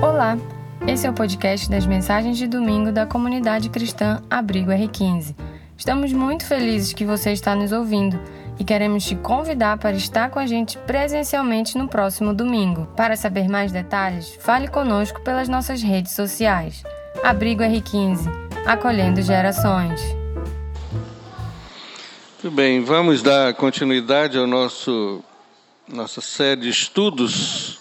Olá, esse é o podcast das mensagens de domingo da comunidade cristã Abrigo R15. Estamos muito felizes que você está nos ouvindo e queremos te convidar para estar com a gente presencialmente no próximo domingo. Para saber mais detalhes, fale conosco pelas nossas redes sociais. Abrigo R15, acolhendo gerações. Muito bem, vamos dar continuidade ao nosso nossa série de estudos,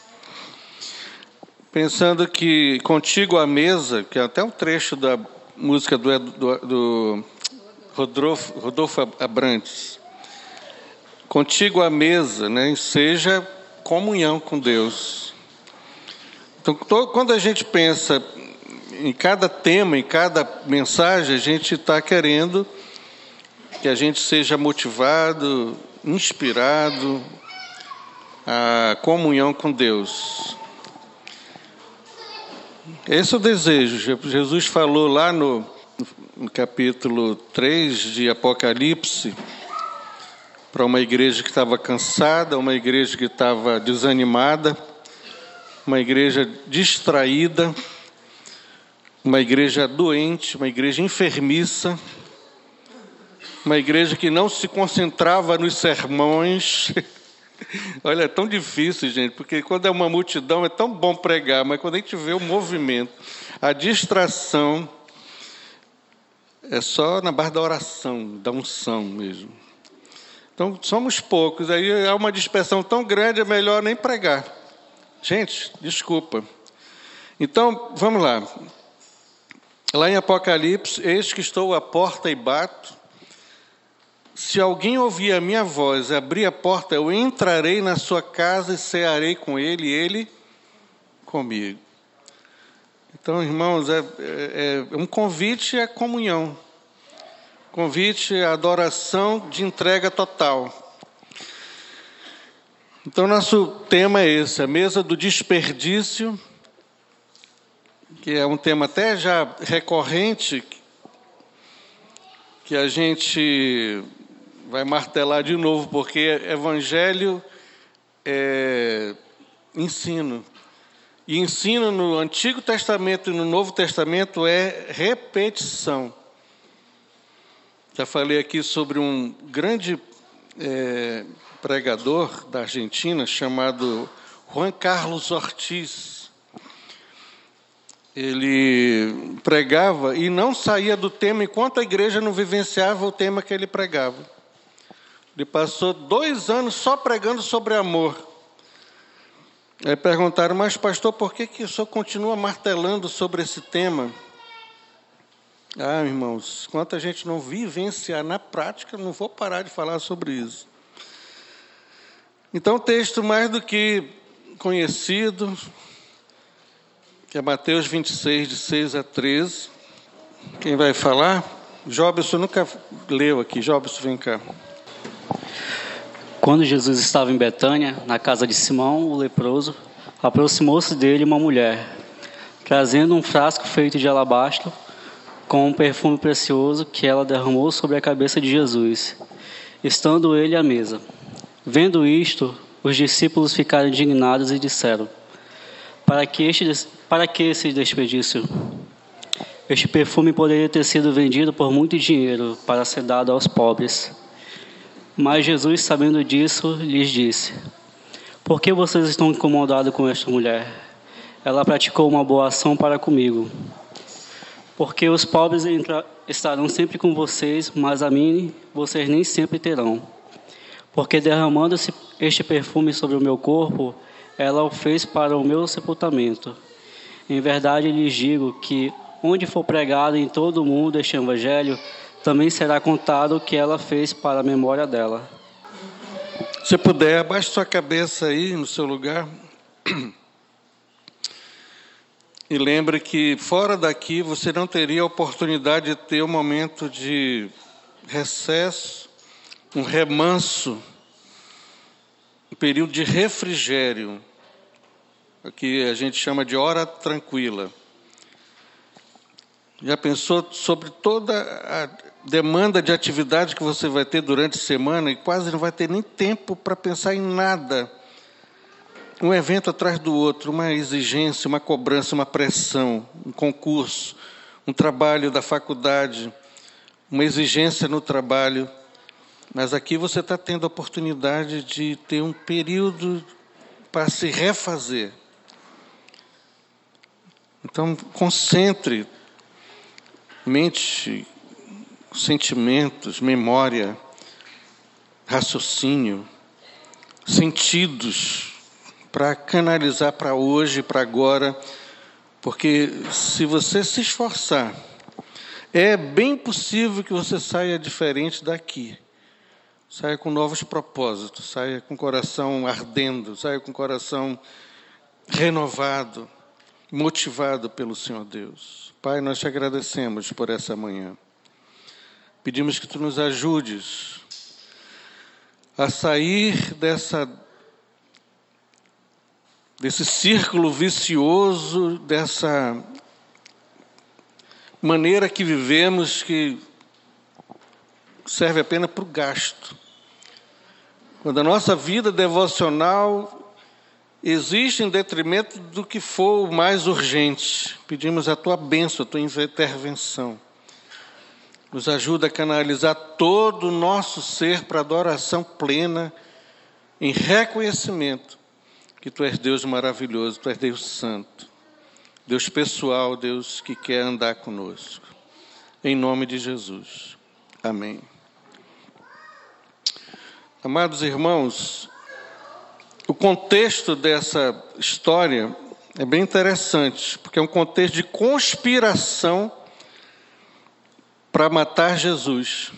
pensando que contigo à mesa, que é até um trecho da música do, do, do Rodolfo, Rodolfo Abrantes, contigo à mesa, né, seja comunhão com Deus. Então, quando a gente pensa em cada tema, em cada mensagem, a gente está querendo que a gente seja motivado, inspirado, a comunhão com Deus. Esse é o desejo. Jesus falou lá no, no capítulo 3 de Apocalipse para uma igreja que estava cansada, uma igreja que estava desanimada, uma igreja distraída, uma igreja doente, uma igreja enfermiça, uma igreja que não se concentrava nos sermões. Olha, é tão difícil, gente, porque quando é uma multidão é tão bom pregar, mas quando a gente vê o movimento, a distração, é só na barra da oração, da unção mesmo. Então, somos poucos, aí há uma dispersão tão grande, é melhor nem pregar. Gente, desculpa. Então, vamos lá. Lá em Apocalipse, eis que estou à porta e bato. Se alguém ouvir a minha voz, abrir a porta, eu entrarei na sua casa e cearei com ele, e ele comigo. Então, irmãos, é, é, é um convite à comunhão, convite à adoração de entrega total. Então, nosso tema é esse, a mesa do desperdício, que é um tema até já recorrente, que a gente vai martelar de novo, porque evangelho é ensino. E ensino no Antigo Testamento e no Novo Testamento é repetição. Já falei aqui sobre um grande é, pregador da Argentina chamado Juan Carlos Ortiz. Ele pregava e não saía do tema enquanto a igreja não vivenciava o tema que ele pregava. Ele passou dois anos só pregando sobre amor. Aí perguntaram, mas pastor, por que, que o senhor continua martelando sobre esse tema? Ah, irmãos, enquanto a gente não vivenciar na prática, não vou parar de falar sobre isso. Então, texto mais do que conhecido, que é Mateus 26, de 6 a 13. Quem vai falar? Jobson nunca leu aqui. Jobson, vem cá. Quando Jesus estava em Betânia, na casa de Simão, o leproso, aproximou-se dele uma mulher, trazendo um frasco feito de alabastro com um perfume precioso que ela derramou sobre a cabeça de Jesus, estando ele à mesa. Vendo isto, os discípulos ficaram indignados e disseram: Para que, este, para que esse desperdício? Este perfume poderia ter sido vendido por muito dinheiro para ser dado aos pobres. Mas Jesus, sabendo disso, lhes disse: Por que vocês estão incomodados com esta mulher? Ela praticou uma boa ação para comigo. Porque os pobres estarão sempre com vocês, mas a mim vocês nem sempre terão. Porque derramando-se este perfume sobre o meu corpo, ela o fez para o meu sepultamento. Em verdade lhes digo que onde for pregado em todo o mundo este evangelho, também será contado o que ela fez para a memória dela. Se puder, abaixe sua cabeça aí no seu lugar. E lembre que fora daqui você não teria a oportunidade de ter um momento de recesso, um remanso, um período de refrigério, que a gente chama de hora tranquila. Já pensou sobre toda a demanda de atividade que você vai ter durante a semana e quase não vai ter nem tempo para pensar em nada. um evento atrás do outro, uma exigência, uma cobrança, uma pressão, um concurso, um trabalho da faculdade, uma exigência no trabalho. Mas aqui você está tendo a oportunidade de ter um período para se refazer. Então, concentre mente, sentimentos, memória, raciocínio, sentidos para canalizar para hoje, para agora, porque se você se esforçar, é bem possível que você saia diferente daqui. Saia com novos propósitos, saia com o coração ardendo, saia com o coração renovado, motivado pelo Senhor Deus. Pai, nós te agradecemos por essa manhã. Pedimos que tu nos ajudes a sair dessa desse círculo vicioso, dessa maneira que vivemos que serve apenas para o gasto. Quando a nossa vida devocional existe em detrimento do que for o mais urgente, pedimos a tua bênção, a tua intervenção. Nos ajuda a canalizar todo o nosso ser para adoração plena, em reconhecimento que tu és Deus maravilhoso, tu és Deus santo, Deus pessoal, Deus que quer andar conosco. Em nome de Jesus. Amém. Amados irmãos, o contexto dessa história é bem interessante, porque é um contexto de conspiração para matar Jesus.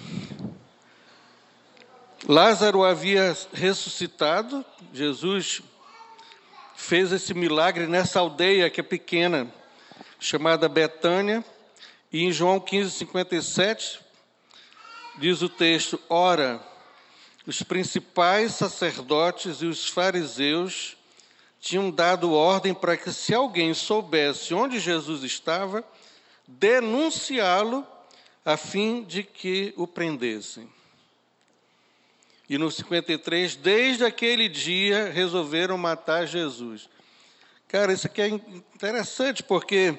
Lázaro havia ressuscitado, Jesus fez esse milagre nessa aldeia que é pequena, chamada Betânia, e em João 15, 57, diz o texto: Ora, os principais sacerdotes e os fariseus tinham dado ordem para que, se alguém soubesse onde Jesus estava, denunciá-lo a fim de que o prendessem. E no 53, desde aquele dia, resolveram matar Jesus. Cara, isso aqui é interessante, porque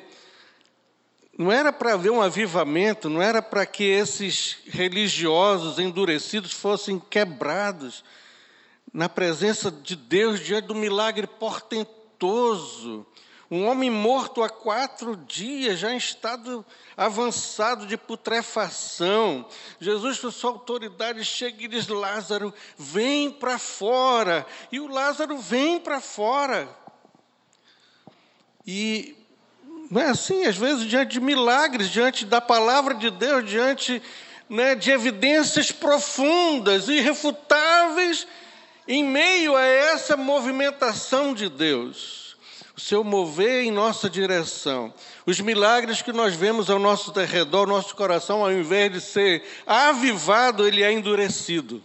não era para haver um avivamento, não era para que esses religiosos endurecidos fossem quebrados na presença de Deus diante do milagre portentoso um homem morto há quatro dias, já em estado avançado de putrefação. Jesus, com sua autoridade, chega e diz: Lázaro, vem para fora. E o Lázaro vem para fora. E não é assim, às vezes, diante de milagres, diante da palavra de Deus, diante né, de evidências profundas, irrefutáveis, em meio a essa movimentação de Deus seu mover em nossa direção. Os milagres que nós vemos ao nosso redor, nosso coração, ao invés de ser avivado, ele é endurecido.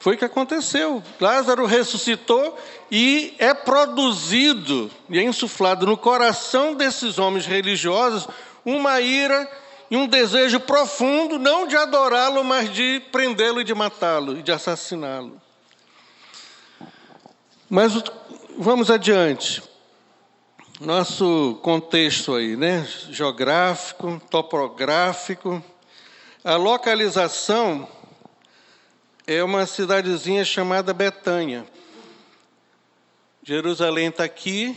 Foi o que aconteceu. Lázaro ressuscitou e é produzido e é insuflado no coração desses homens religiosos uma ira e um desejo profundo, não de adorá-lo, mas de prendê-lo e de matá-lo e de assassiná-lo. Mas vamos adiante. Nosso contexto aí, né? Geográfico, topográfico. A localização é uma cidadezinha chamada Betânia. Jerusalém está aqui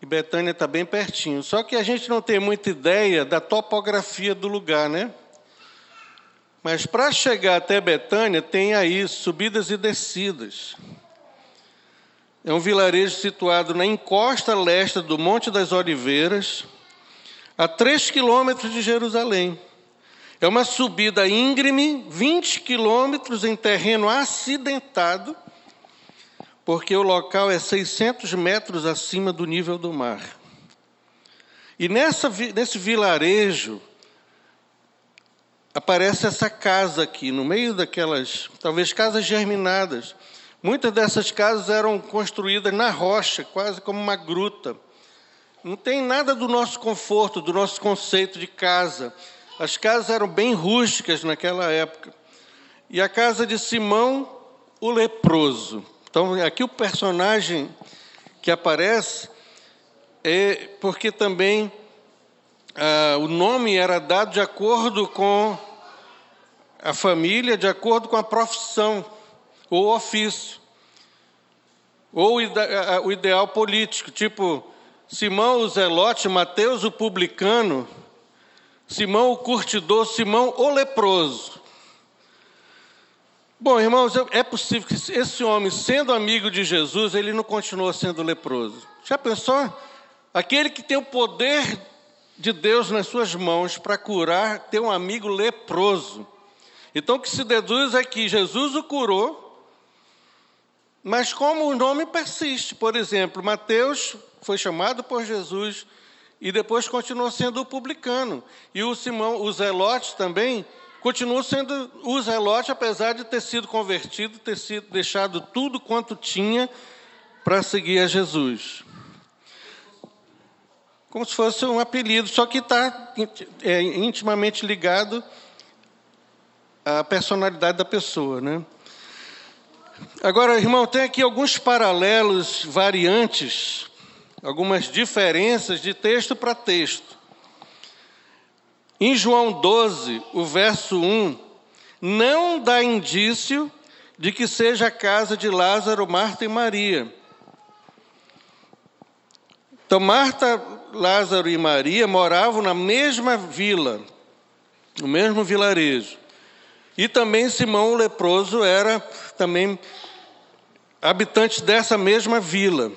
e Betânia está bem pertinho. Só que a gente não tem muita ideia da topografia do lugar, né? Mas para chegar até Betânia tem aí subidas e descidas. É um vilarejo situado na encosta leste do Monte das Oliveiras, a três quilômetros de Jerusalém. É uma subida íngreme, 20 quilômetros em terreno acidentado, porque o local é 600 metros acima do nível do mar. E nessa, nesse vilarejo, aparece essa casa aqui, no meio daquelas, talvez casas germinadas, Muitas dessas casas eram construídas na rocha, quase como uma gruta. Não tem nada do nosso conforto, do nosso conceito de casa. As casas eram bem rústicas naquela época. E a casa de Simão, o leproso. Então, aqui o personagem que aparece é porque também ah, o nome era dado de acordo com a família, de acordo com a profissão ou ofício, ou o ideal político, tipo Simão o Zelote, Mateus o publicano, Simão o curtidor, Simão o leproso. Bom, irmãos, é possível que esse homem, sendo amigo de Jesus, ele não continuou sendo leproso. Já pensou? Aquele que tem o poder de Deus nas suas mãos para curar, ter um amigo leproso. Então, o que se deduz é que Jesus o curou, mas como o nome persiste, por exemplo, Mateus foi chamado por Jesus e depois continuou sendo o publicano. E o Simão, o Zelote também, continuou sendo o Zelote, apesar de ter sido convertido, ter sido deixado tudo quanto tinha para seguir a Jesus. Como se fosse um apelido, só que está é, intimamente ligado à personalidade da pessoa, né? Agora, irmão, tem aqui alguns paralelos, variantes algumas diferenças de texto para texto. Em João 12, o verso 1, não dá indício de que seja a casa de Lázaro, Marta e Maria. Então, Marta, Lázaro e Maria moravam na mesma vila, no mesmo vilarejo. E também Simão o leproso era também habitante dessa mesma vila.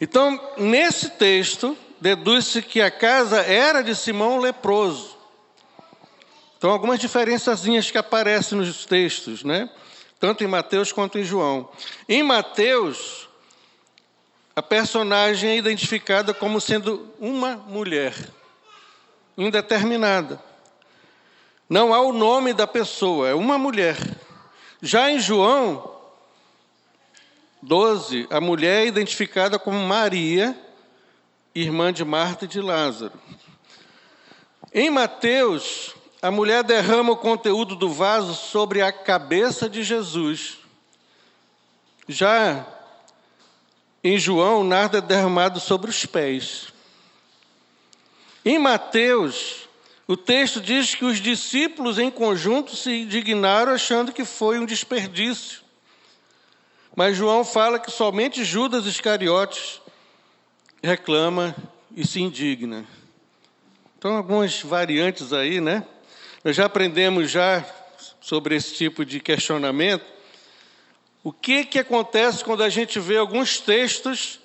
Então, nesse texto, deduz-se que a casa era de Simão leproso. Então, algumas diferençazinhas que aparecem nos textos, né? Tanto em Mateus quanto em João. Em Mateus, a personagem é identificada como sendo uma mulher indeterminada. Não há o nome da pessoa, é uma mulher. Já em João, 12, a mulher é identificada como Maria, irmã de Marta e de Lázaro. Em Mateus, a mulher derrama o conteúdo do vaso sobre a cabeça de Jesus. Já em João, nada é derramado sobre os pés. Em Mateus, o texto diz que os discípulos em conjunto se indignaram achando que foi um desperdício. Mas João fala que somente Judas Iscariotes reclama e se indigna. Então, algumas variantes aí, né? Nós já aprendemos já sobre esse tipo de questionamento. O que, que acontece quando a gente vê alguns textos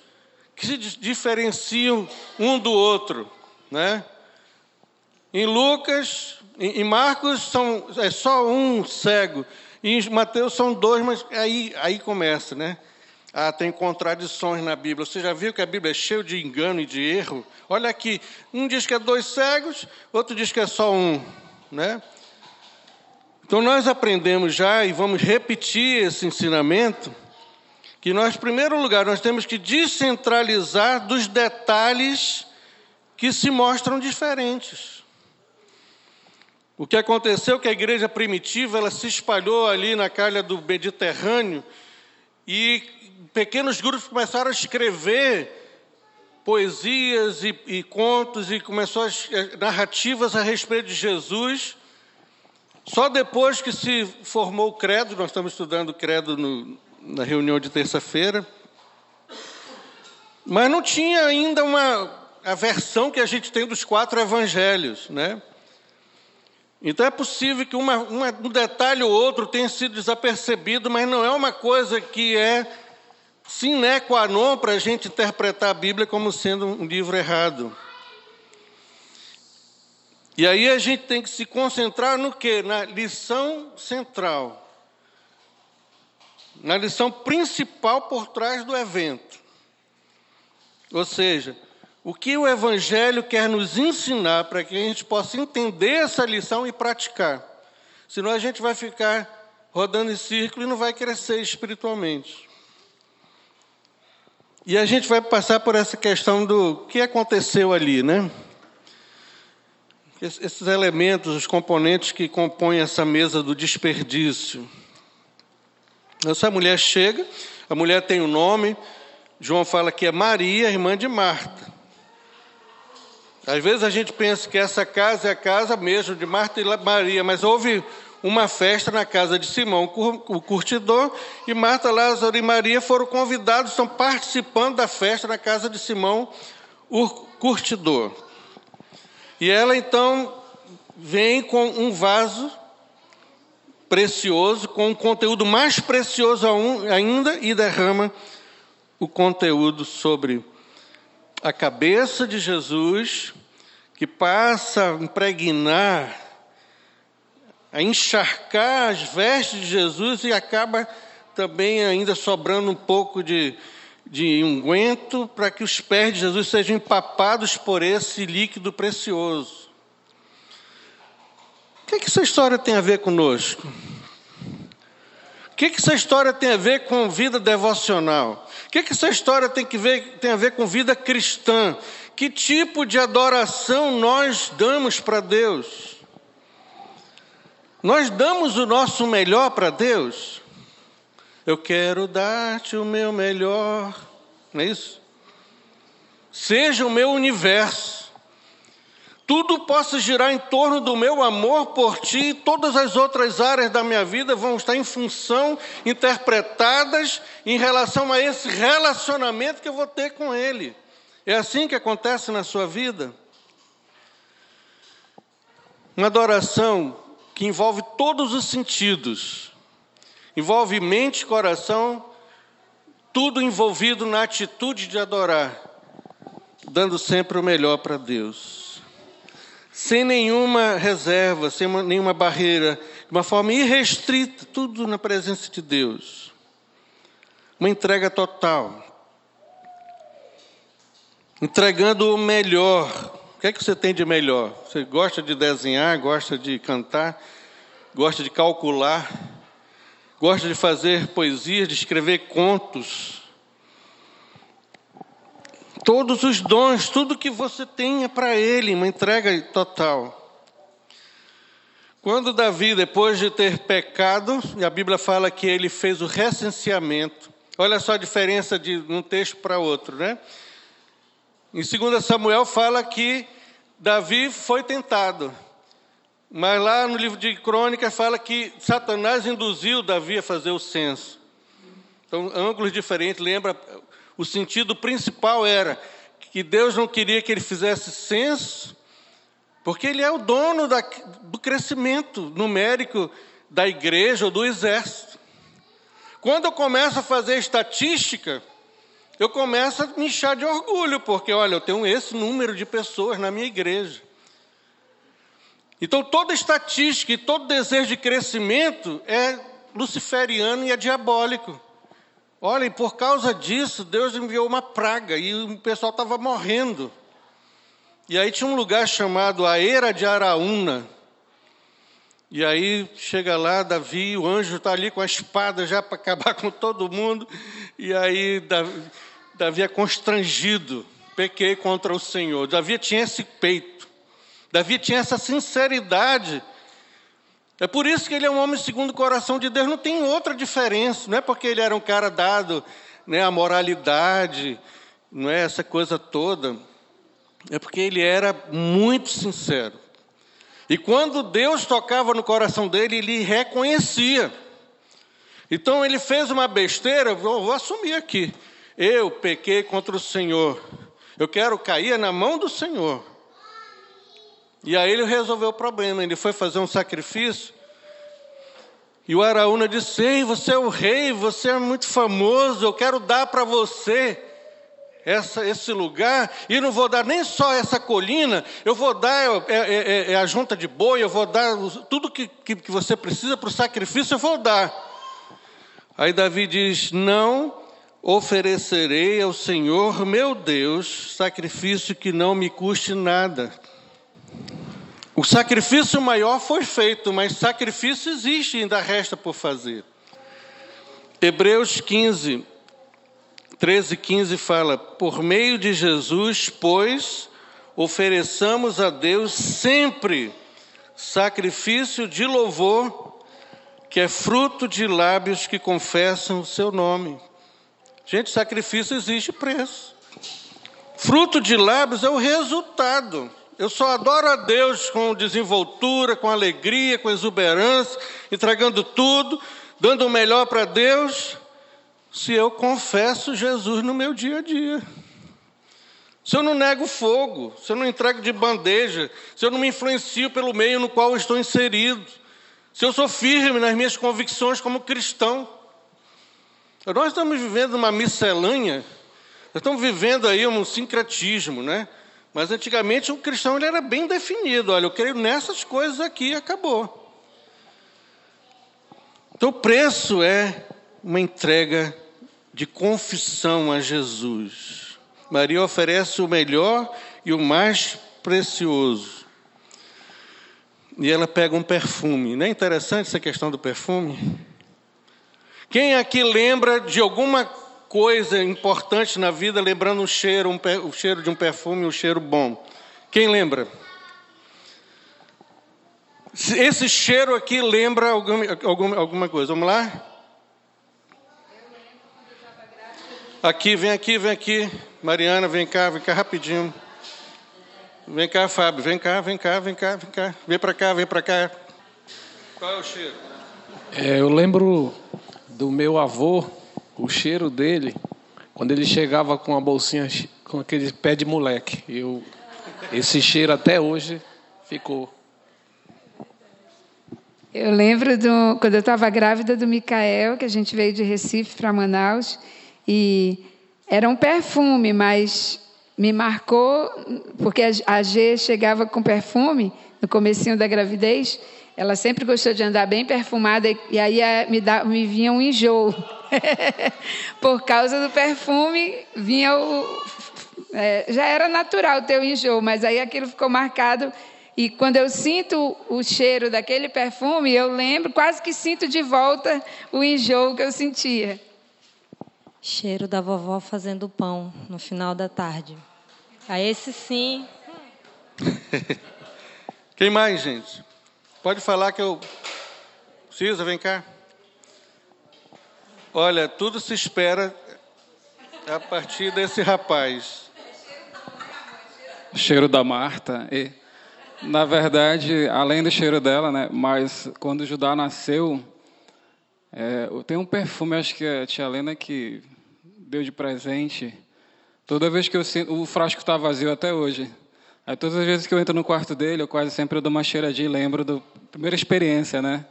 que se diferenciam um do outro, né? Em Lucas, em Marcos são, é só um cego. E em Mateus são dois, mas aí, aí começa, né? Ah, tem contradições na Bíblia. Você já viu que a Bíblia é cheia de engano e de erro? Olha aqui, um diz que é dois cegos, outro diz que é só um, né? Então nós aprendemos já e vamos repetir esse ensinamento que nós, em primeiro lugar, nós temos que descentralizar dos detalhes que se mostram diferentes. O que aconteceu é que a igreja primitiva ela se espalhou ali na calha do Mediterrâneo e pequenos grupos começaram a escrever poesias e, e contos e começou as eh, narrativas a respeito de Jesus. Só depois que se formou o credo, nós estamos estudando o credo no, na reunião de terça-feira, mas não tinha ainda uma a versão que a gente tem dos quatro evangelhos, né? Então é possível que uma, uma, um detalhe ou outro tenha sido desapercebido, mas não é uma coisa que é sine qua non para a gente interpretar a Bíblia como sendo um livro errado. E aí a gente tem que se concentrar no que? Na lição central. Na lição principal por trás do evento. Ou seja, o que o Evangelho quer nos ensinar para que a gente possa entender essa lição e praticar. Senão a gente vai ficar rodando em círculo e não vai crescer espiritualmente. E a gente vai passar por essa questão do que aconteceu ali, né? Esses elementos, os componentes que compõem essa mesa do desperdício. Essa mulher chega, a mulher tem o um nome, João fala que é Maria, irmã de Marta. Às vezes a gente pensa que essa casa é a casa mesmo de Marta e Maria, mas houve uma festa na casa de Simão, o curtidor, e Marta, Lázaro e Maria foram convidados, estão participando da festa na casa de Simão, o curtidor. E ela então vem com um vaso precioso, com um conteúdo mais precioso ainda, e derrama o conteúdo sobre a cabeça de Jesus, que passa a impregnar, a encharcar as vestes de Jesus e acaba também ainda sobrando um pouco de, de unguento para que os pés de Jesus sejam empapados por esse líquido precioso. O que, é que essa história tem a ver conosco? O que, que essa história tem a ver com vida devocional? O que, que essa história tem, que ver, tem a ver com vida cristã? Que tipo de adoração nós damos para Deus? Nós damos o nosso melhor para Deus? Eu quero dar-te o meu melhor, não é isso? Seja o meu universo tudo possa girar em torno do meu amor por ti, todas as outras áreas da minha vida vão estar em função, interpretadas em relação a esse relacionamento que eu vou ter com Ele. É assim que acontece na sua vida? Uma adoração que envolve todos os sentidos, envolve mente, coração, tudo envolvido na atitude de adorar, dando sempre o melhor para Deus sem nenhuma reserva, sem uma, nenhuma barreira, de uma forma irrestrita, tudo na presença de Deus. Uma entrega total. Entregando o melhor. O que é que você tem de melhor? Você gosta de desenhar, gosta de cantar, gosta de calcular, gosta de fazer poesia, de escrever contos, todos os dons, tudo que você tenha para Ele, uma entrega total. Quando Davi, depois de ter pecado, e a Bíblia fala que ele fez o recenseamento, olha só a diferença de um texto para outro, né? Em 2 Samuel fala que Davi foi tentado, mas lá no livro de Crônicas fala que Satanás induziu Davi a fazer o censo. Então, ângulos diferentes, lembra o sentido principal era que Deus não queria que ele fizesse censo, porque ele é o dono da, do crescimento numérico da igreja ou do exército. Quando eu começo a fazer estatística, eu começo a me inchar de orgulho, porque olha, eu tenho esse número de pessoas na minha igreja. Então toda estatística e todo desejo de crescimento é luciferiano e é diabólico. Olha, e por causa disso, Deus enviou uma praga e o pessoal estava morrendo. E aí tinha um lugar chamado a Era de Araúna. E aí chega lá, Davi, o anjo está ali com a espada já para acabar com todo mundo. E aí Davi, Davi é constrangido. Pequei contra o Senhor. Davi tinha esse peito. Davi tinha essa sinceridade é por isso que ele é um homem segundo o coração de Deus, não tem outra diferença, não é porque ele era um cara dado né, à moralidade, não é essa coisa toda, é porque ele era muito sincero. E quando Deus tocava no coração dele, ele reconhecia. Então ele fez uma besteira, vou, vou assumir aqui. Eu pequei contra o Senhor. Eu quero cair na mão do Senhor. E aí ele resolveu o problema. Ele foi fazer um sacrifício. E o Araúna disse: Ei, você é o rei, você é muito famoso, eu quero dar para você essa, esse lugar, e não vou dar nem só essa colina, eu vou dar é, é, é, é a junta de boi, eu vou dar tudo que, que, que você precisa para o sacrifício, eu vou dar. Aí Davi diz: Não oferecerei ao Senhor meu Deus sacrifício que não me custe nada. O sacrifício maior foi feito, mas sacrifício existe, ainda resta por fazer. Hebreus 15, 13 15 fala: Por meio de Jesus, pois, ofereçamos a Deus sempre sacrifício de louvor, que é fruto de lábios que confessam o seu nome. Gente, sacrifício existe preço. Fruto de lábios é o resultado. Eu só adoro a Deus com desenvoltura, com alegria, com exuberância, entregando tudo, dando o melhor para Deus, se eu confesso Jesus no meu dia a dia. Se eu não nego fogo, se eu não entrego de bandeja, se eu não me influencio pelo meio no qual estou inserido, se eu sou firme nas minhas convicções como cristão. Nós estamos vivendo uma miscelânea, nós estamos vivendo aí um sincretismo, né? Mas antigamente o cristão ele era bem definido. Olha, eu creio nessas coisas aqui e acabou. Então o preço é uma entrega de confissão a Jesus. Maria oferece o melhor e o mais precioso. E ela pega um perfume. Não é interessante essa questão do perfume? Quem aqui lembra de alguma coisa importante na vida, lembrando um cheiro, um, o cheiro de um perfume, um cheiro bom? Quem lembra? Esse cheiro aqui lembra alguma, alguma, alguma coisa. Vamos lá? Aqui, vem aqui, vem aqui. Mariana, vem cá, vem cá rapidinho. Vem cá, Fábio, vem cá, vem cá, vem cá, vem cá. Vem para cá, vem para cá. Qual é o cheiro? É, eu lembro do meu avô, o cheiro dele, quando ele chegava com a bolsinha, com aquele pé de moleque. Eu, esse cheiro até hoje ficou. Eu lembro do, quando eu estava grávida do Micael, que a gente veio de Recife para Manaus, e era um perfume, mas me marcou, porque a G chegava com perfume no comecinho da gravidez, ela sempre gostou de andar bem perfumada e aí me, dá, me vinha um enjoo. Por causa do perfume, vinha o. É, já era natural ter o enjoo, mas aí aquilo ficou marcado. E quando eu sinto o cheiro daquele perfume, eu lembro, quase que sinto de volta o enjoo que eu sentia. Cheiro da vovó fazendo pão no final da tarde. A esse sim. Quem mais, gente? Pode falar que eu. Cisa, vem cá. Olha, tudo se espera a partir desse rapaz. Cheiro da Marta. E, na verdade, além do cheiro dela, né? Mas quando Judá nasceu, é, tem um perfume, acho que a tia Helena que deu de presente Toda vez que eu sinto. O frasco está vazio até hoje. Aí todas as vezes que eu entro no quarto dele, eu quase sempre dou uma cheiradinha e lembro da primeira experiência, né?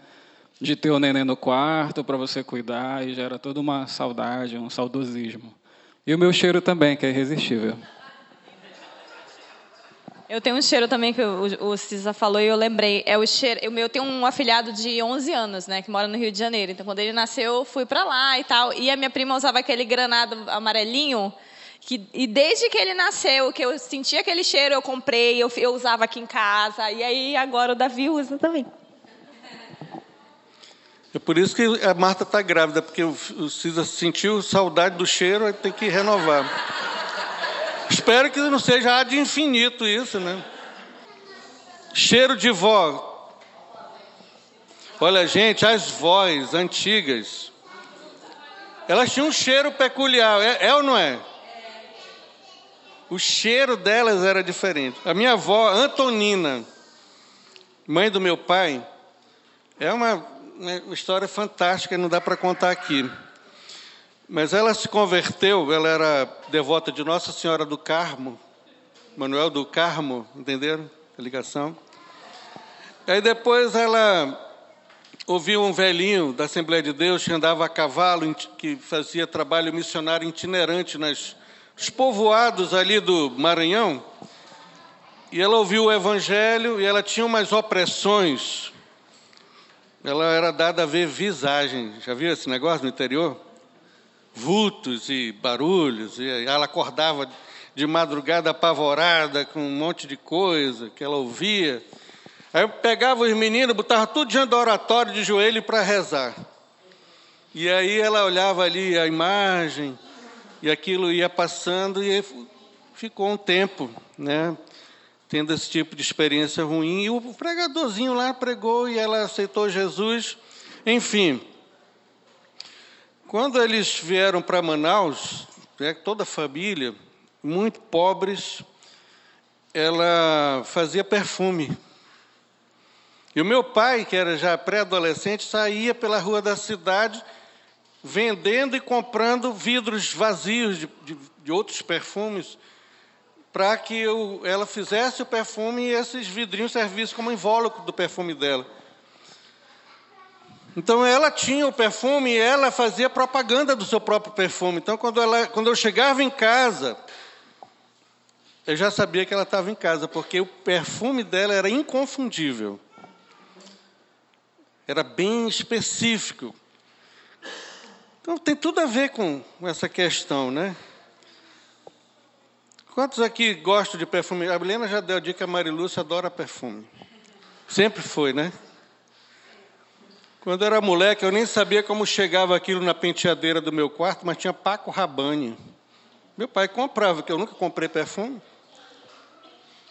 De ter o neném no quarto para você cuidar e gera toda uma saudade, um saudosismo. E o meu cheiro também, que é irresistível. Eu tenho um cheiro também que o, Cisa falou e eu lembrei. É o cheiro. O meu tem um afilhado de 11 anos, né, que mora no Rio de Janeiro. Então, quando ele nasceu, eu fui para lá e tal. E a minha prima usava aquele granado amarelinho que, e desde que ele nasceu, que eu sentia aquele cheiro, eu comprei, eu, eu usava aqui em casa. E aí agora o Davi usa também. É por isso que a Marta está grávida, porque o Cisa sentiu saudade do cheiro e tem que renovar. Espero que não seja de infinito isso, né? Cheiro de vó. Olha, gente, as vós antigas, elas tinham um cheiro peculiar, é, é ou não é? O cheiro delas era diferente. A minha avó, Antonina, mãe do meu pai, é uma, uma história fantástica, não dá para contar aqui. Mas ela se converteu, ela era devota de Nossa Senhora do Carmo, Manuel do Carmo, entenderam a ligação? Aí depois ela ouviu um velhinho da Assembleia de Deus que andava a cavalo, que fazia trabalho missionário itinerante nas os povoados ali do Maranhão, e ela ouviu o evangelho e ela tinha umas opressões. Ela era dada a ver visagem. Já viu esse negócio no interior? Vultos e barulhos. E ela acordava de madrugada apavorada com um monte de coisa que ela ouvia. Aí eu pegava os meninos, botava tudo diante do oratório de joelho para rezar. E aí ela olhava ali a imagem, e aquilo ia passando e ficou um tempo, né? Tendo esse tipo de experiência ruim. E o pregadorzinho lá pregou e ela aceitou Jesus. Enfim, quando eles vieram para Manaus, né, toda a família, muito pobres, ela fazia perfume. E o meu pai, que era já pré-adolescente, saía pela rua da cidade vendendo e comprando vidros vazios de, de, de outros perfumes, para que eu, ela fizesse o perfume e esses vidrinhos servissem como invólucro do perfume dela. Então ela tinha o perfume e ela fazia propaganda do seu próprio perfume. Então quando, ela, quando eu chegava em casa, eu já sabia que ela estava em casa, porque o perfume dela era inconfundível era bem específico. Então tem tudo a ver com essa questão, né? Quantos aqui gostam de perfume? A Helena já deu a dica, a Marilúcia adora perfume. Sempre foi, né? Quando eu era moleque, eu nem sabia como chegava aquilo na penteadeira do meu quarto, mas tinha Paco Rabanne. Meu pai comprava, que eu nunca comprei perfume.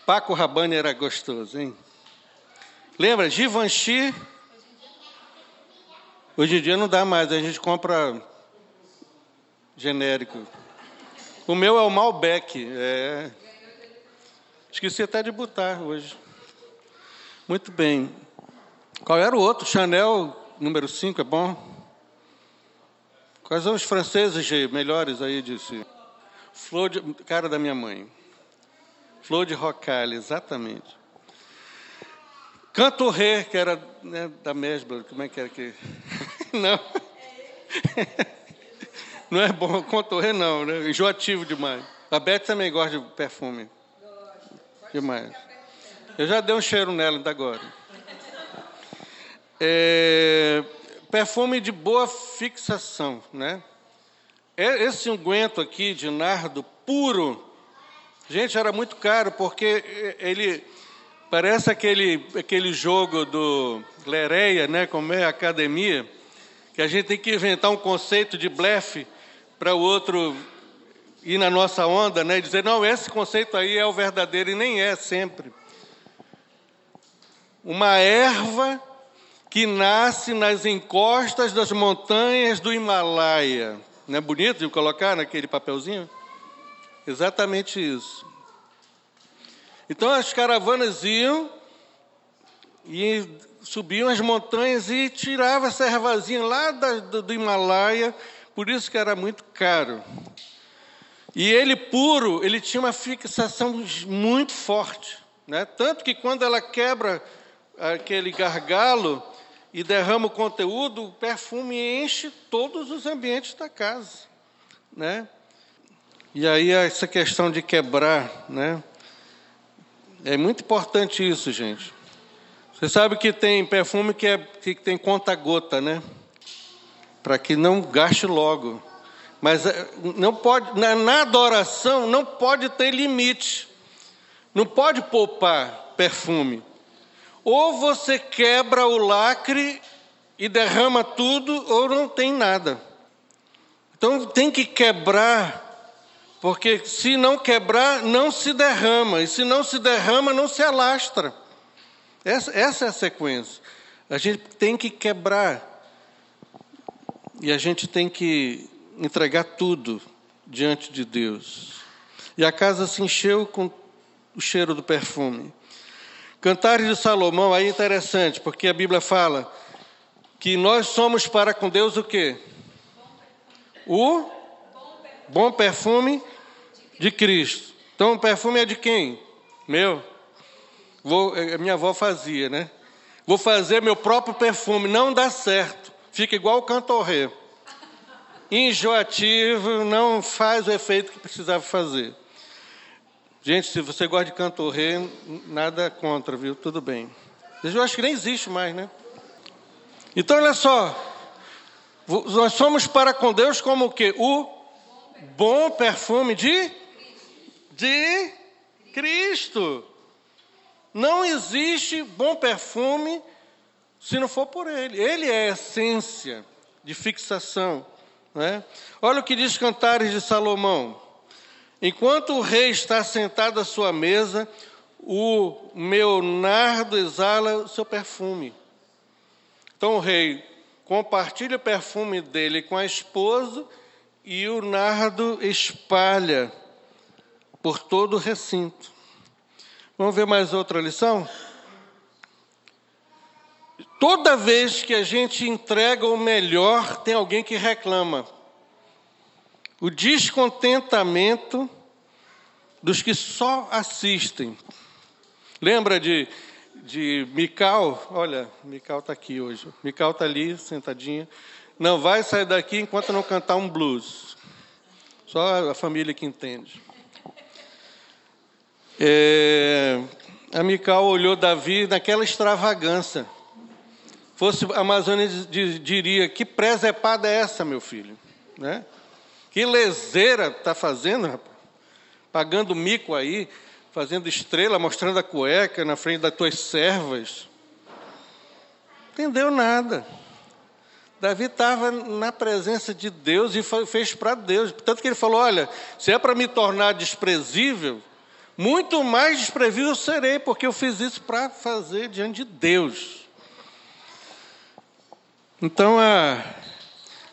Paco Rabanne era gostoso, hein? Lembra? Givenchy Hoje em dia não dá mais, a gente compra genérico. O meu é o Malbec. É... Esqueci até de botar hoje. Muito bem. Qual era o outro? Chanel número 5, é bom? Quais são os franceses melhores aí disse? Flor de. Cara da minha mãe. Flor de Rocaille, exatamente. Canto Ré, que era né, da Mesbla, como é que era que. Não. não é bom, Canto Ré não, né? Enjoativo demais. A Beth também gosta de perfume. Demais. Eu já dei um cheiro nela ainda agora. É, perfume de boa fixação, né? Esse unguento aqui de nardo puro, gente, era muito caro porque ele Parece aquele, aquele jogo do Lereia, né, como é a academia, que a gente tem que inventar um conceito de blefe para o outro ir na nossa onda, né, e dizer, não, esse conceito aí é o verdadeiro, e nem é sempre. Uma erva que nasce nas encostas das montanhas do Himalaia. Não é bonito de colocar naquele papelzinho? Exatamente isso. Então as caravanas iam e subiam as montanhas e tiravam essa ervazinha lá da, do, do Himalaia, por isso que era muito caro. E ele puro, ele tinha uma fixação muito forte, né? Tanto que quando ela quebra aquele gargalo e derrama o conteúdo, o perfume enche todos os ambientes da casa, né? E aí essa questão de quebrar, né? É muito importante isso, gente. Você sabe que tem perfume que, é, que tem conta-gota, né? Para que não gaste logo. Mas é, não pode, na, na adoração não pode ter limite. Não pode poupar perfume. Ou você quebra o lacre e derrama tudo, ou não tem nada. Então tem que quebrar porque se não quebrar, não se derrama, e se não se derrama, não se alastra. Essa, essa é a sequência. A gente tem que quebrar, e a gente tem que entregar tudo diante de Deus. E a casa se encheu com o cheiro do perfume. Cantares de Salomão, aí é interessante, porque a Bíblia fala que nós somos para com Deus o quê? O bom perfume de Cristo. Então o perfume é de quem? Meu. Vou, é, minha avó fazia, né? Vou fazer meu próprio perfume. Não dá certo. Fica igual o cantorré. Enjoativo, não faz o efeito que precisava fazer. Gente, se você gosta de cantorré, nada contra, viu? Tudo bem. Eu acho que nem existe mais, né? Então, olha só. Nós somos para com Deus como o quê? O bom perfume de de Cristo. Não existe bom perfume se não for por Ele. Ele é a essência de fixação. Né? Olha o que diz Cantares de Salomão. Enquanto o rei está sentado à sua mesa, o meu nardo exala o seu perfume. Então o rei compartilha o perfume dele com a esposa e o nardo espalha por todo o recinto. Vamos ver mais outra lição? Toda vez que a gente entrega o melhor, tem alguém que reclama. O descontentamento dos que só assistem. Lembra de, de Mical? Olha, Mical está aqui hoje. Mical está ali, sentadinha. Não vai sair daqui enquanto não cantar um blues. Só a família que entende. É, a Mical olhou Davi naquela extravagância. Fosse a Amazônia diria: Que presepada é essa, meu filho? Né? Que leseira está fazendo, rapaz? Pagando mico aí, fazendo estrela, mostrando a cueca na frente das tuas servas. Entendeu nada. Davi estava na presença de Deus e fez para Deus. Tanto que ele falou: Olha, se é para me tornar desprezível, muito mais desprezível serei, porque eu fiz isso para fazer diante de Deus. Então, ah,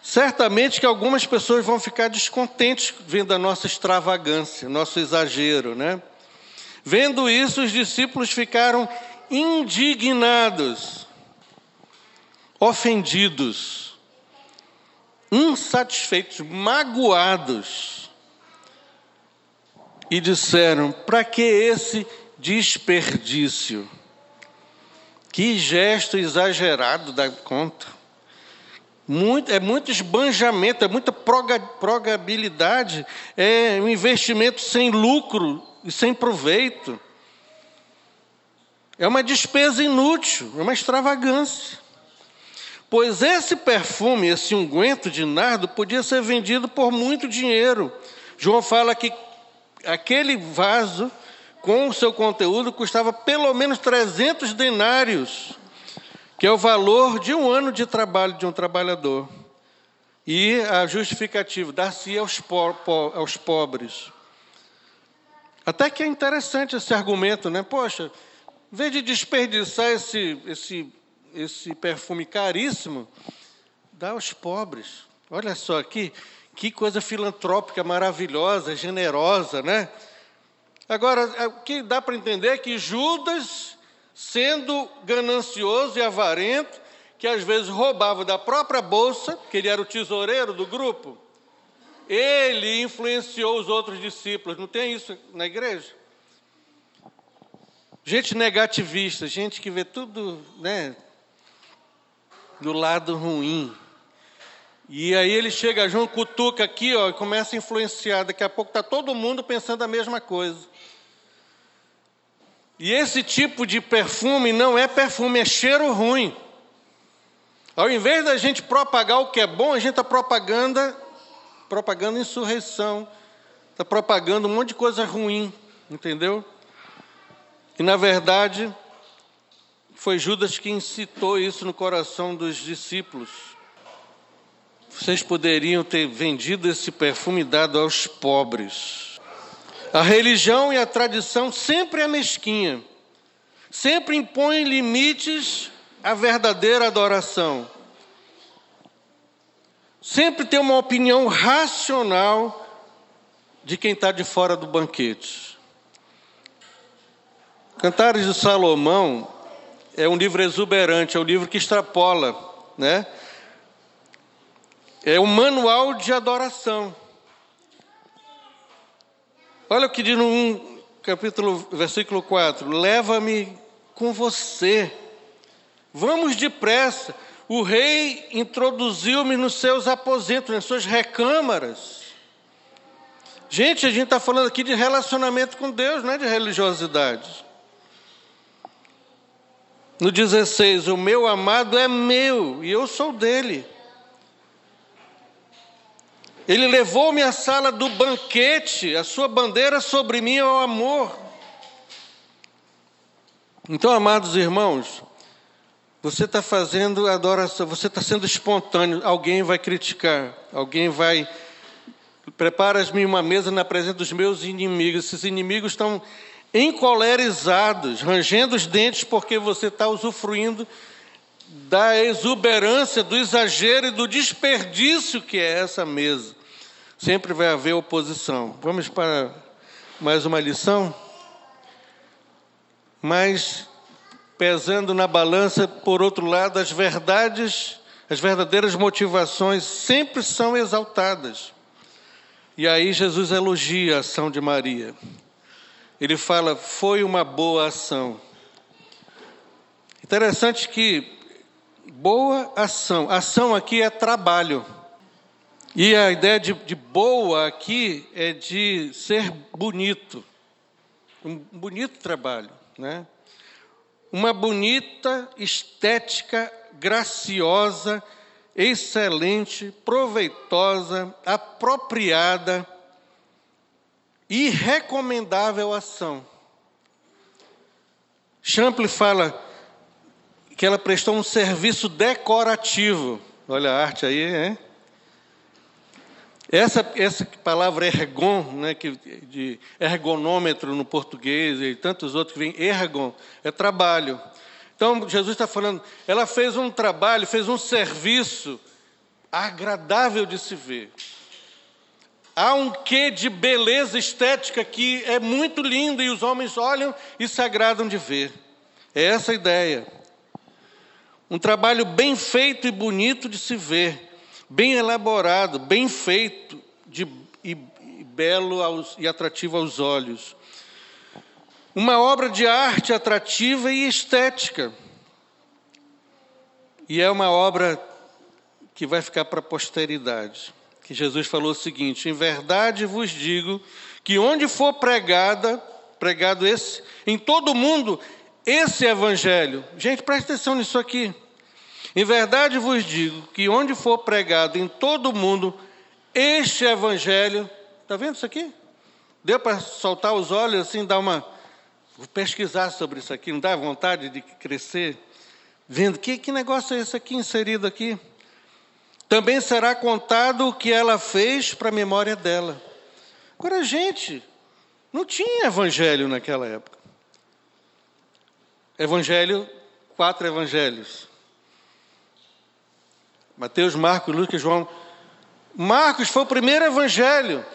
certamente que algumas pessoas vão ficar descontentes vendo a nossa extravagância, nosso exagero, né? Vendo isso, os discípulos ficaram indignados, ofendidos, insatisfeitos, magoados e disseram: para que esse desperdício? Que gesto exagerado da conta. Muito, é muito esbanjamento, é muita progabilidade, é um investimento sem lucro e sem proveito. É uma despesa inútil, é uma extravagância. Pois esse perfume, esse unguento de nardo, podia ser vendido por muito dinheiro. João fala que aquele vaso com o seu conteúdo custava pelo menos 300 denários, que é o valor de um ano de trabalho de um trabalhador. E a justificativa, dar-se aos, po aos pobres. Até que é interessante esse argumento, né? Poxa, em vez de desperdiçar esse, esse, esse perfume caríssimo, dá aos pobres. Olha só aqui, que coisa filantrópica maravilhosa, generosa, né? Agora, é, o que dá para entender é que Judas, sendo ganancioso e avarento, que às vezes roubava da própria bolsa, que ele era o tesoureiro do grupo, ele influenciou os outros discípulos. Não tem isso na igreja? Gente negativista, gente que vê tudo né, do lado ruim. E aí ele chega junto, cutuca aqui, ó, e começa a influenciar. Daqui a pouco está todo mundo pensando a mesma coisa. E esse tipo de perfume não é perfume, é cheiro ruim. Ao invés da gente propagar o que é bom, a gente está propagando, propagando insurreição, está propagando um monte de coisa ruim, entendeu? E na verdade, foi Judas que incitou isso no coração dos discípulos vocês poderiam ter vendido esse perfume dado aos pobres. A religião e a tradição sempre é mesquinha, sempre impõe limites à verdadeira adoração. Sempre tem uma opinião racional de quem está de fora do banquete. Cantares de Salomão é um livro exuberante, é um livro que extrapola, né? É um manual de adoração. Olha o que diz no 1, capítulo, versículo 4: Leva-me com você. Vamos depressa. O rei introduziu-me nos seus aposentos, nas suas recâmaras. Gente, a gente está falando aqui de relacionamento com Deus, não é de religiosidade. No 16, o meu amado é meu e eu sou dele. Ele levou-me à sala do banquete, a sua bandeira sobre mim é o amor. Então, amados irmãos, você está fazendo adoração, você está sendo espontâneo, alguém vai criticar, alguém vai. Preparas-me uma mesa na presença dos meus inimigos. Esses inimigos estão encolerizados, rangendo os dentes, porque você está usufruindo da exuberância, do exagero e do desperdício que é essa mesa. Sempre vai haver oposição. Vamos para mais uma lição? Mas, pesando na balança, por outro lado, as verdades, as verdadeiras motivações sempre são exaltadas. E aí Jesus elogia a ação de Maria. Ele fala: foi uma boa ação. Interessante que boa ação, ação aqui é trabalho. E a ideia de, de boa aqui é de ser bonito, um bonito trabalho, né? Uma bonita estética graciosa, excelente, proveitosa, apropriada e recomendável ação. Champlin fala que ela prestou um serviço decorativo. Olha a arte aí, hein? Essa, essa palavra ergon, né, que, de ergonômetro no português e tantos outros que vêm, ergon, é trabalho. Então, Jesus está falando, ela fez um trabalho, fez um serviço agradável de se ver. Há um quê de beleza estética que é muito lindo e os homens olham e se agradam de ver. É essa a ideia. Um trabalho bem feito e bonito de se ver bem elaborado, bem feito de, e, e belo aos, e atrativo aos olhos. Uma obra de arte atrativa e estética. E é uma obra que vai ficar para a posteridade. Que Jesus falou o seguinte: Em verdade vos digo que onde for pregada, pregado esse, em todo o mundo, esse evangelho. Gente, preste atenção nisso aqui. Em verdade vos digo que onde for pregado em todo o mundo este evangelho, está vendo isso aqui? Deu para soltar os olhos assim, dar uma. Vou pesquisar sobre isso aqui, não dá vontade de crescer, vendo que, que negócio é esse aqui inserido aqui? Também será contado o que ela fez para a memória dela. Agora, gente, não tinha evangelho naquela época. Evangelho, quatro evangelhos. Mateus, Marcos, Lucas, João. Marcos foi o primeiro evangelho.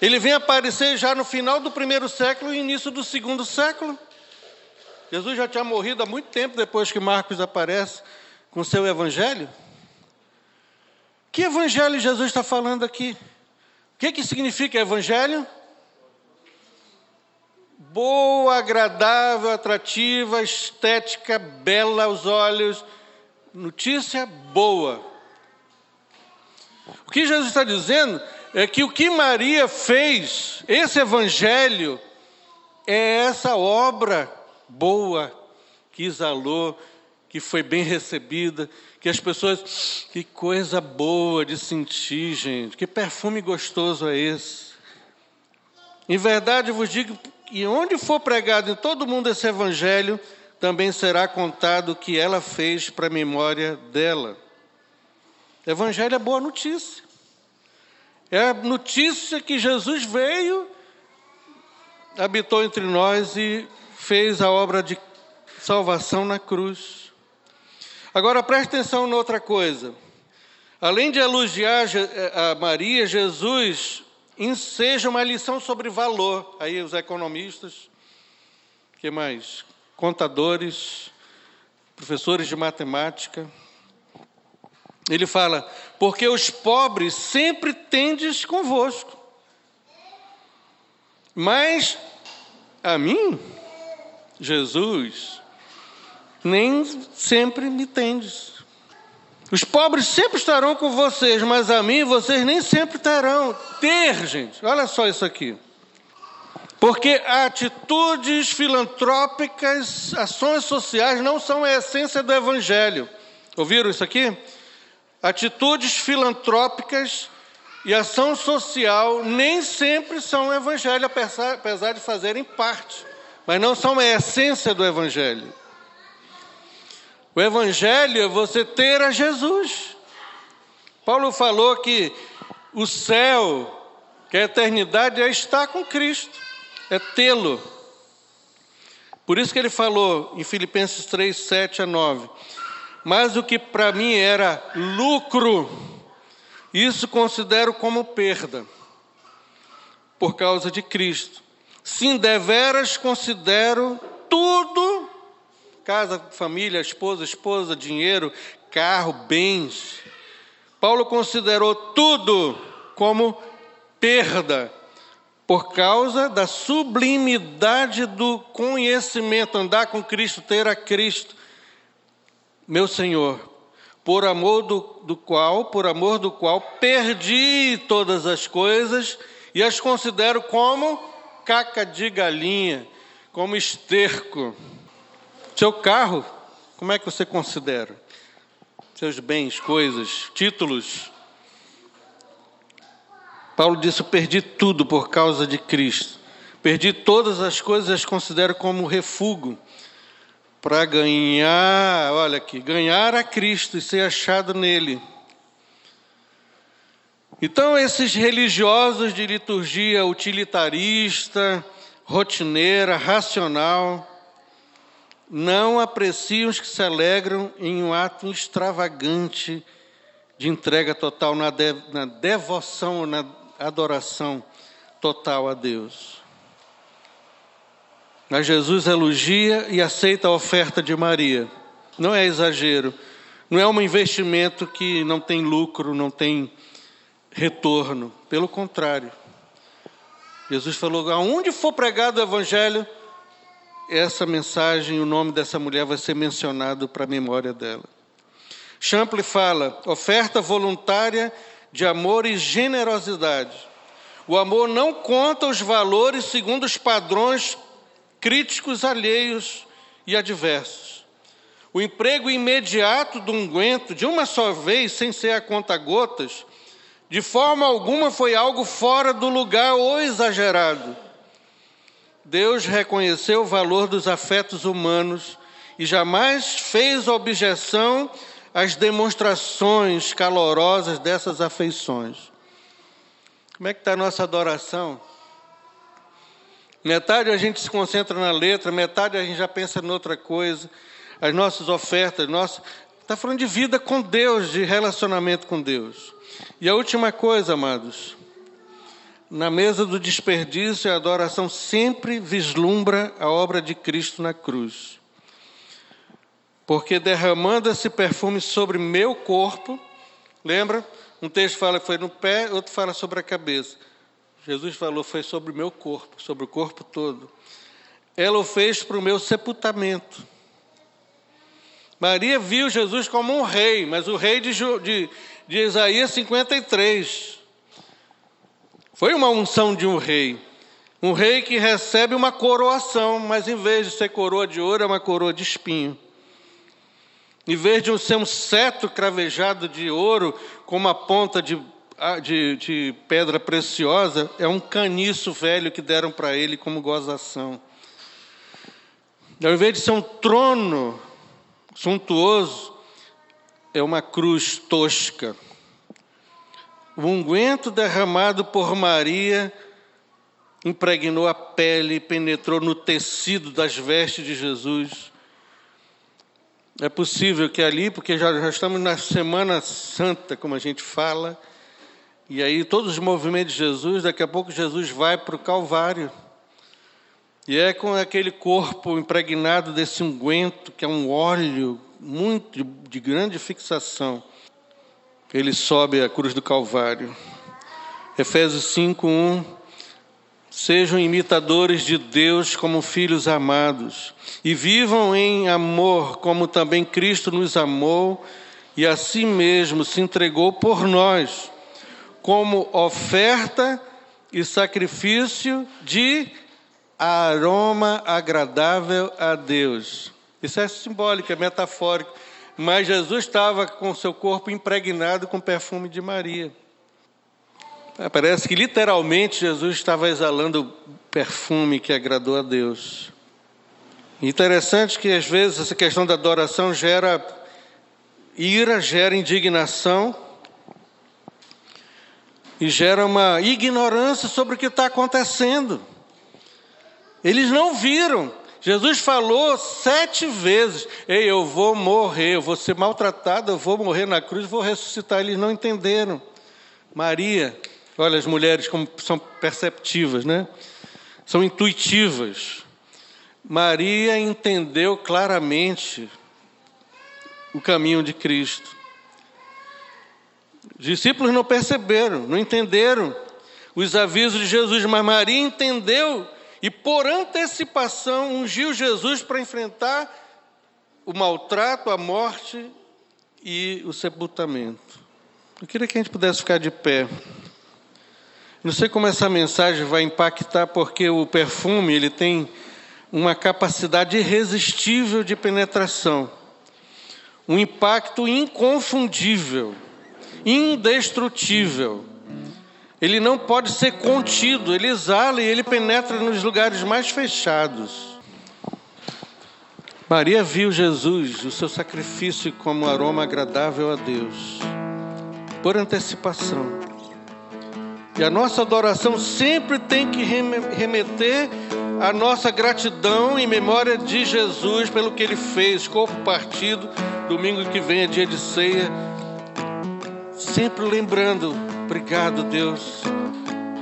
Ele vem aparecer já no final do primeiro século e início do segundo século. Jesus já tinha morrido há muito tempo depois que Marcos aparece com seu evangelho. Que evangelho Jesus está falando aqui? O que, que significa evangelho? Boa, agradável, atrativa, estética, bela aos olhos, notícia boa. O que Jesus está dizendo é que o que Maria fez, esse evangelho, é essa obra boa que exalou, que foi bem recebida, que as pessoas, que coisa boa de sentir, gente, que perfume gostoso é esse. Em verdade, eu vos digo que onde for pregado em todo mundo esse evangelho, também será contado o que ela fez para a memória dela. Evangelho é boa notícia. É a notícia que Jesus veio, habitou entre nós e fez a obra de salvação na cruz. Agora preste atenção noutra coisa. Além de elogiar eh, a Maria, Jesus enseja uma lição sobre valor. Aí os economistas, que mais? Contadores, professores de matemática, ele fala: porque os pobres sempre tendes convosco, mas a mim, Jesus, nem sempre me tendes. Os pobres sempre estarão com vocês, mas a mim vocês nem sempre terão. Ter, gente, olha só isso aqui. Porque atitudes filantrópicas, ações sociais não são a essência do Evangelho. Ouviram isso aqui? Atitudes filantrópicas e ação social nem sempre são evangelho, apesar de fazerem parte, mas não são a essência do evangelho. O evangelho é você ter a Jesus. Paulo falou que o céu, que a eternidade é estar com Cristo, é tê-lo. Por isso que ele falou em Filipenses 3, 7 a 9: mas o que para mim era lucro, isso considero como perda, por causa de Cristo. Sim, deveras considero tudo casa, família, esposa, esposa, dinheiro, carro, bens. Paulo considerou tudo como perda por causa da sublimidade do conhecimento, andar com Cristo, ter a Cristo, meu Senhor, por amor do, do qual, por amor do qual perdi todas as coisas e as considero como caca de galinha, como esterco. Seu carro, como é que você considera? Seus bens, coisas, títulos. Paulo disse: perdi tudo por causa de Cristo. Perdi todas as coisas, as considero como refúgio para ganhar, olha aqui, ganhar a Cristo e ser achado nele. Então, esses religiosos de liturgia utilitarista, rotineira, racional, não apreciam os que se alegram em um ato extravagante de entrega total na, de, na devoção, na adoração total a Deus. Mas Jesus elogia e aceita a oferta de Maria. Não é exagero, não é um investimento que não tem lucro, não tem retorno. Pelo contrário. Jesus falou: aonde for pregado o Evangelho, essa mensagem, o nome dessa mulher vai ser mencionado para a memória dela. Champlin fala: oferta voluntária de amor e generosidade. O amor não conta os valores segundo os padrões críticos alheios e adversos. O emprego imediato do unguento, de uma só vez, sem ser a conta-gotas, de forma alguma foi algo fora do lugar ou exagerado. Deus reconheceu o valor dos afetos humanos e jamais fez objeção às demonstrações calorosas dessas afeições. Como é que está a nossa adoração? Metade a gente se concentra na letra, metade a gente já pensa em outra coisa. As nossas ofertas, nossa, está falando de vida com Deus, de relacionamento com Deus. E a última coisa, amados, na mesa do desperdício, a adoração sempre vislumbra a obra de Cristo na cruz. Porque derramando esse perfume sobre meu corpo, lembra? Um texto fala que foi no pé, outro fala sobre a cabeça. Jesus falou foi sobre o meu corpo, sobre o corpo todo. Ela o fez para o meu sepultamento. Maria viu Jesus como um rei, mas o rei de, de, de Isaías 53. Foi uma unção de um rei. Um rei que recebe uma coroação, mas em vez de ser coroa de ouro, é uma coroa de espinho. Em vez de ser um cetro cravejado de ouro com uma ponta de de, de pedra preciosa é um caniço velho que deram para ele como gozação. Ao invés de ser um trono suntuoso, é uma cruz tosca. O unguento derramado por Maria impregnou a pele, penetrou no tecido das vestes de Jesus. É possível que ali, porque já, já estamos na Semana Santa, como a gente fala, e aí, todos os movimentos de Jesus, daqui a pouco Jesus vai para o Calvário. E é com aquele corpo impregnado desse unguento, que é um óleo muito de grande fixação, ele sobe a cruz do Calvário. Efésios 5, 1. Sejam imitadores de Deus como filhos amados, e vivam em amor, como também Cristo nos amou e a si mesmo se entregou por nós como oferta e sacrifício de aroma agradável a Deus. Isso é simbólico, é metafórico. Mas Jesus estava com seu corpo impregnado com perfume de Maria. Parece que literalmente Jesus estava exalando perfume que agradou a Deus. Interessante que às vezes essa questão da adoração gera ira, gera indignação e gera uma ignorância sobre o que está acontecendo. Eles não viram, Jesus falou sete vezes: Ei, eu vou morrer, eu vou ser maltratado, eu vou morrer na cruz, vou ressuscitar. Eles não entenderam. Maria, olha as mulheres como são perceptivas, né? São intuitivas. Maria entendeu claramente o caminho de Cristo. Os discípulos não perceberam, não entenderam os avisos de Jesus, mas Maria entendeu e, por antecipação, ungiu Jesus para enfrentar o maltrato, a morte e o sepultamento. Eu queria que a gente pudesse ficar de pé. Não sei como essa mensagem vai impactar, porque o perfume ele tem uma capacidade irresistível de penetração, um impacto inconfundível, indestrutível. Ele não pode ser contido, ele exala e ele penetra nos lugares mais fechados. Maria viu Jesus, o seu sacrifício, como aroma agradável a Deus, por antecipação. E a nossa adoração sempre tem que remeter a nossa gratidão em memória de Jesus pelo que ele fez, corpo partido, domingo que vem é dia de ceia. Sempre lembrando, obrigado Deus,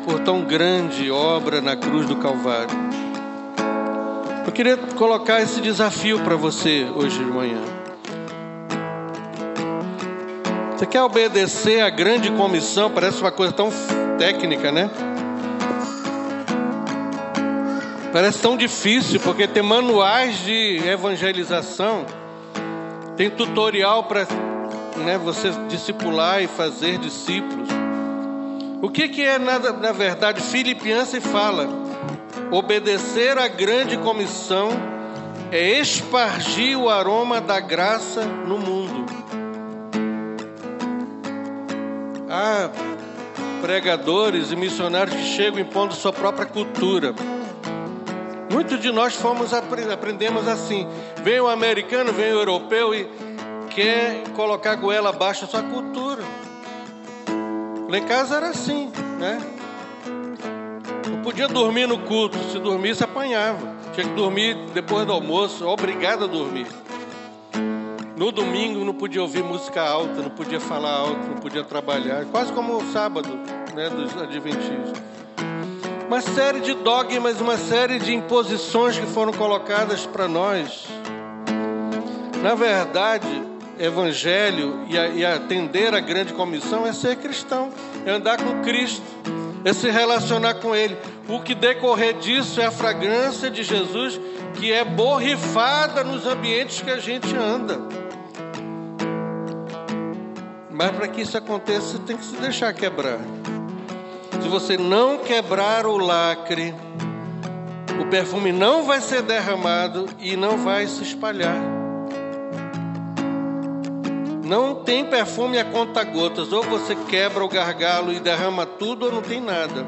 por tão grande obra na cruz do Calvário. Eu queria colocar esse desafio para você hoje de manhã. Você quer obedecer à grande comissão? Parece uma coisa tão técnica, né? Parece tão difícil, porque tem manuais de evangelização, tem tutorial para né, você discipular e fazer discípulos. O que, que é, na, na verdade, Filipiança fala? Obedecer à grande comissão é espargir o aroma da graça no mundo. Há pregadores e missionários que chegam impondo sua própria cultura. Muitos de nós fomos aprendemos assim. Vem o americano, vem o europeu e quer colocar a goela abaixo da sua cultura. Lá em casa era assim, né? Não podia dormir no culto, se dormisse apanhava. Tinha que dormir depois do almoço, obrigado a dormir. No domingo não podia ouvir música alta, não podia falar alto, não podia trabalhar, quase como o sábado, né, dos adventistas uma série de dogmas, uma série de imposições que foram colocadas para nós. Na verdade, evangelho e, a, e atender a grande comissão é ser cristão, é andar com Cristo, é se relacionar com Ele. O que decorrer disso é a fragrância de Jesus que é borrifada nos ambientes que a gente anda. Mas para que isso aconteça, tem que se deixar quebrar. Se você não quebrar o lacre, o perfume não vai ser derramado e não vai se espalhar. Não tem perfume a conta gotas, ou você quebra o gargalo e derrama tudo, ou não tem nada.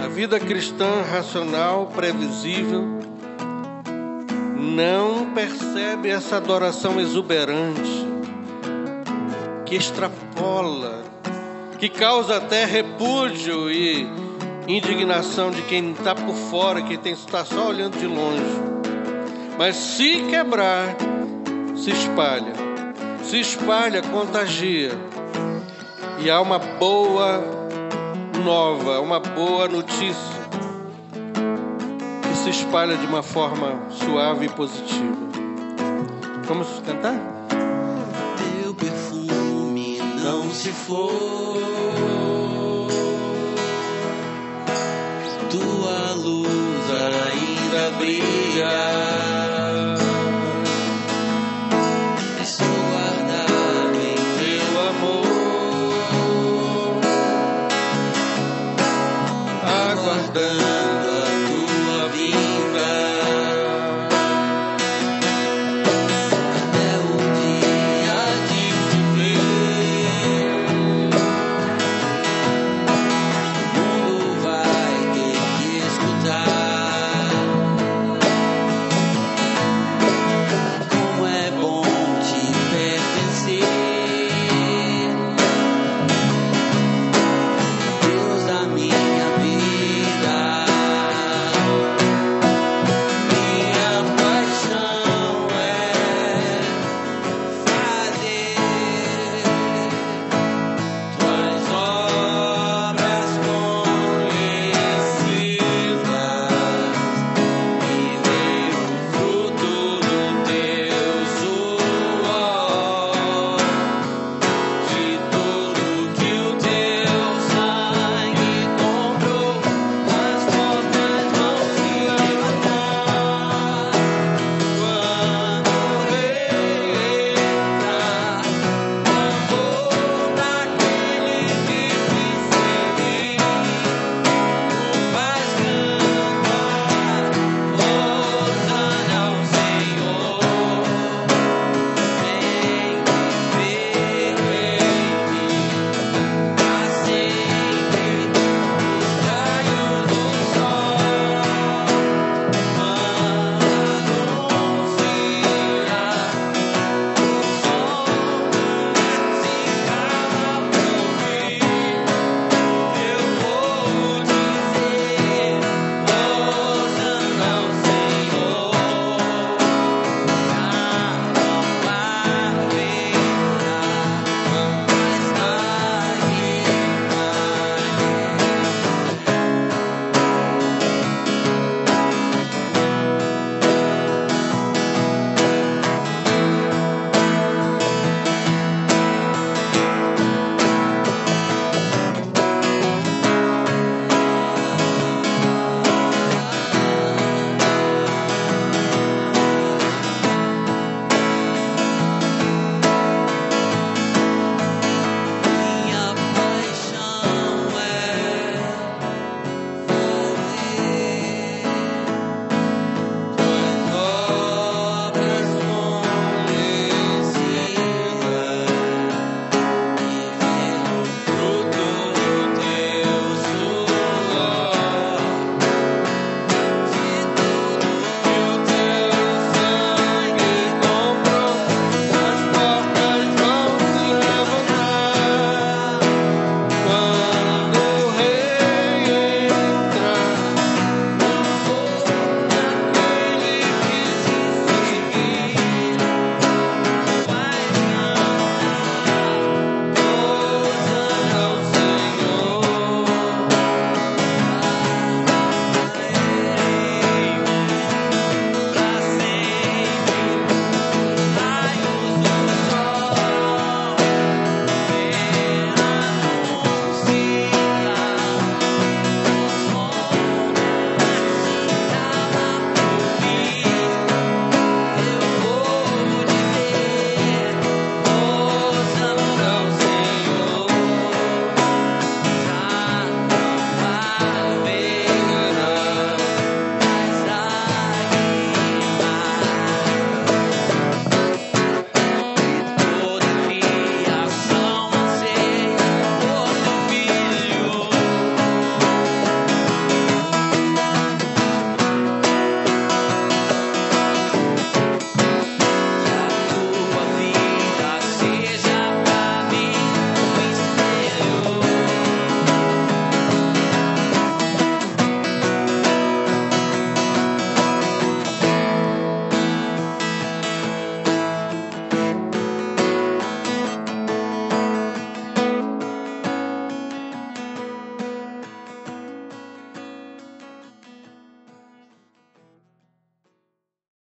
A vida cristã racional, previsível, não percebe essa adoração exuberante que extrapola que causa até repúdio e indignação de quem está por fora, quem está só olhando de longe. Mas se quebrar, se espalha, se espalha, contagia. E há uma boa nova, uma boa notícia que se espalha de uma forma suave e positiva. Vamos cantar? Teu perfume não se for. brilha.